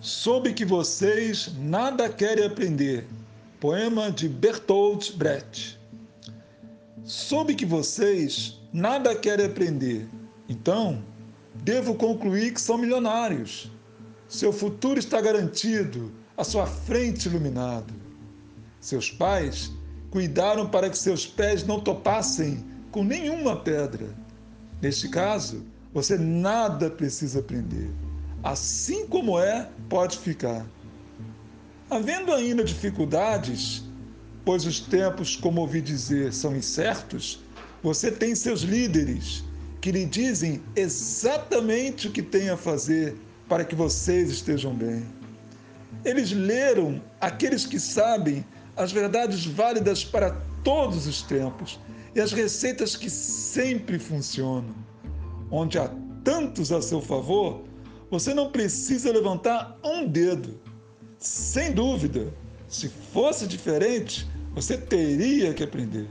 Soube que vocês nada querem aprender. Poema de Bertolt Brecht. Soube que vocês nada querem aprender. Então, devo concluir que são milionários. Seu futuro está garantido, a sua frente iluminado. Seus pais cuidaram para que seus pés não topassem com nenhuma pedra. Neste caso, você nada precisa aprender assim como é, pode ficar. Havendo ainda dificuldades, pois os tempos, como ouvi dizer, são incertos, você tem seus líderes que lhe dizem exatamente o que tem a fazer para que vocês estejam bem. Eles leram aqueles que sabem as verdades válidas para todos os tempos e as receitas que sempre funcionam. Onde há tantos a seu favor, você não precisa levantar um dedo. Sem dúvida, se fosse diferente, você teria que aprender.